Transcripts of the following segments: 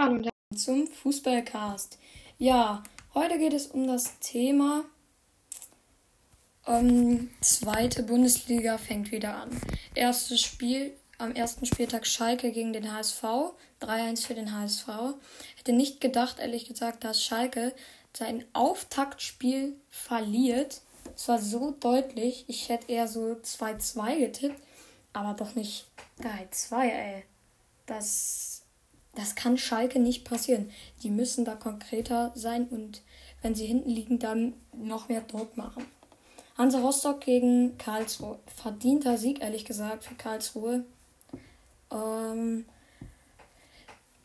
Hallo und zum Fußballcast. Ja, heute geht es um das Thema ähm, zweite Bundesliga fängt wieder an. Erstes Spiel am ersten Spieltag Schalke gegen den HSV. 3-1 für den HSV. Hätte nicht gedacht, ehrlich gesagt, dass Schalke sein Auftaktspiel verliert. Es war so deutlich. Ich hätte eher so 2-2 getippt. Aber doch nicht 3-2, ey. Das, das kann Schalke nicht passieren. Die müssen da konkreter sein und wenn sie hinten liegen, dann noch mehr Druck machen. Hansa Rostock gegen Karlsruhe. Verdienter Sieg, ehrlich gesagt, für Karlsruhe. Ähm,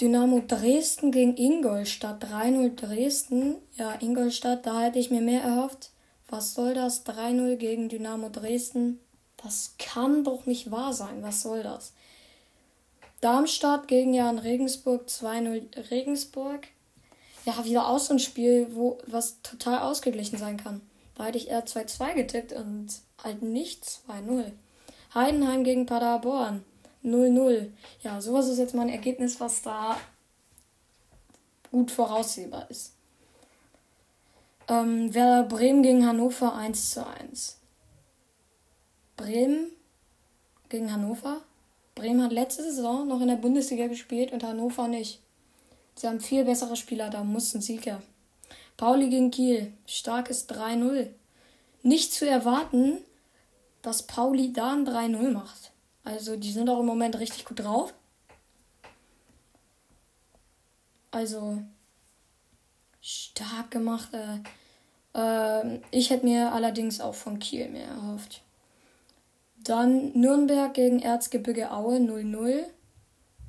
Dynamo Dresden gegen Ingolstadt. 3-0 Dresden. Ja, Ingolstadt, da hätte ich mir mehr erhofft. Was soll das? 3-0 gegen Dynamo Dresden. Das kann doch nicht wahr sein. Was soll das? Darmstadt gegen Jan Regensburg 2-0 Regensburg. Ja, wieder aus so ein Spiel, wo was total ausgeglichen sein kann. Da hätte ich eher 2-2 getippt und halt nicht 2-0. Heidenheim gegen Paderborn 0-0. Ja, sowas ist jetzt mal ein Ergebnis, was da gut voraussehbar ist. Ähm, Werder Bremen gegen Hannover 1 zu 1. Bremen gegen Hannover. Bremen hat letzte Saison noch in der Bundesliga gespielt und Hannover nicht. Sie haben viel bessere Spieler, da mussten Sieg. Pauli gegen Kiel. Starkes 3-0. Nicht zu erwarten, dass Pauli da ein 3-0 macht. Also, die sind auch im Moment richtig gut drauf. Also, stark gemacht. Äh, äh, ich hätte mir allerdings auch von Kiel mehr erhofft. Dann Nürnberg gegen Erzgebirge Aue 0-0.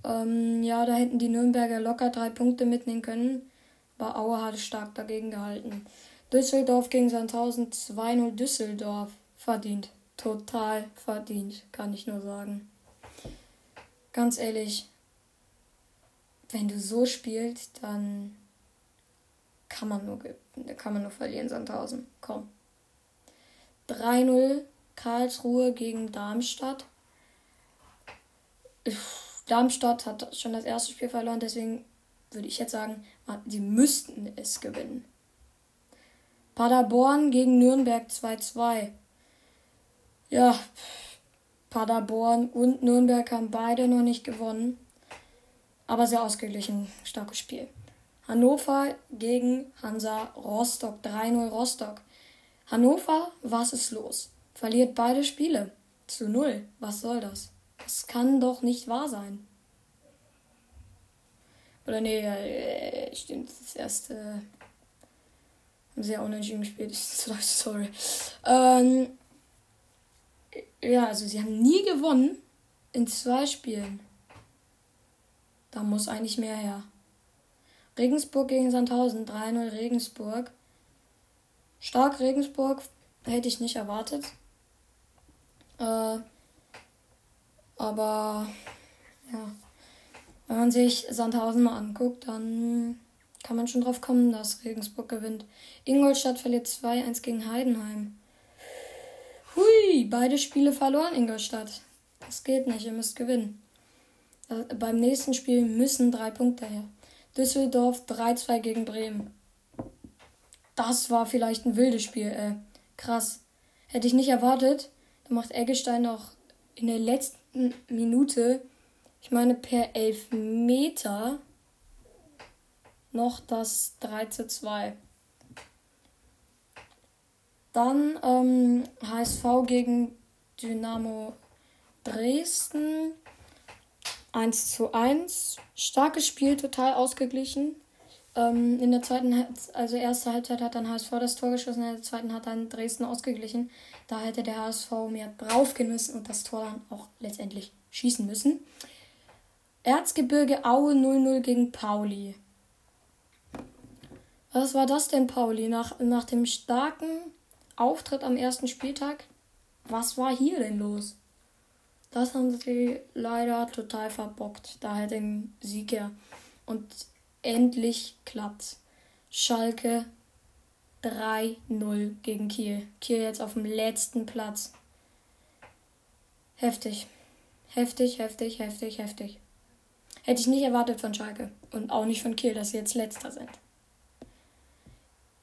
Ähm, ja, da hätten die Nürnberger locker drei Punkte mitnehmen können. Aber Aue hat stark dagegen gehalten. Düsseldorf gegen Sandhausen 2-0 Düsseldorf. Verdient. Total verdient, kann ich nur sagen. Ganz ehrlich, wenn du so spielst, dann kann man nur, kann man nur verlieren, Sandhausen. Komm. 3-0 Karlsruhe gegen Darmstadt. Darmstadt hat schon das erste Spiel verloren, deswegen würde ich jetzt sagen, sie müssten es gewinnen. Paderborn gegen Nürnberg 2-2. Ja, Paderborn und Nürnberg haben beide noch nicht gewonnen. Aber sehr ausgeglichen. Starkes Spiel. Hannover gegen Hansa Rostock. 3-0 Rostock. Hannover, was ist los? Verliert beide Spiele. Zu null. Was soll das? Das kann doch nicht wahr sein. Oder nee, äh, stimmt. Das erste sehr unentschieden gespielt. Sorry. Ähm, ja, also sie haben nie gewonnen in zwei Spielen. Da muss eigentlich mehr her. Regensburg gegen Sandhausen, 3-0 Regensburg. Stark Regensburg, hätte ich nicht erwartet. Äh, aber ja, wenn man sich Sandhausen mal anguckt, dann kann man schon drauf kommen, dass Regensburg gewinnt. Ingolstadt verliert 2-1 gegen Heidenheim. Hui, beide Spiele verloren, Ingolstadt. Das geht nicht, ihr müsst gewinnen. Äh, beim nächsten Spiel müssen drei Punkte her. Düsseldorf 3-2 gegen Bremen. Das war vielleicht ein wildes Spiel, ey. Krass. Hätte ich nicht erwartet. Da macht Eggestein noch in der letzten Minute, ich meine per Elfmeter, noch das 3 zu 2. Dann ähm, HSV gegen Dynamo Dresden. 1 zu 1. Starkes Spiel, total ausgeglichen. Ähm, in der zweiten, also erste Halbzeit hat dann HSV das Tor geschossen, in der zweiten hat dann Dresden ausgeglichen. Da hätte der HSV mehr drauf müssen und das Tor dann auch letztendlich schießen müssen. Erzgebirge Aue 0-0 gegen Pauli. Was war das denn, Pauli? Nach, nach dem starken Auftritt am ersten Spieltag. Was war hier denn los? Das haben sie leider total verbockt. Da halt den Sieg her. Und endlich klappt's. Schalke 3-0 gegen Kiel. Kiel jetzt auf dem letzten Platz. Heftig. Heftig, heftig, heftig, heftig. Hätte ich nicht erwartet von Schalke. Und auch nicht von Kiel, dass sie jetzt letzter sind.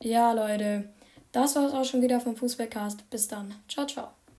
Ja, Leute. Das war es auch schon wieder vom Fußballcast. Bis dann. Ciao, ciao.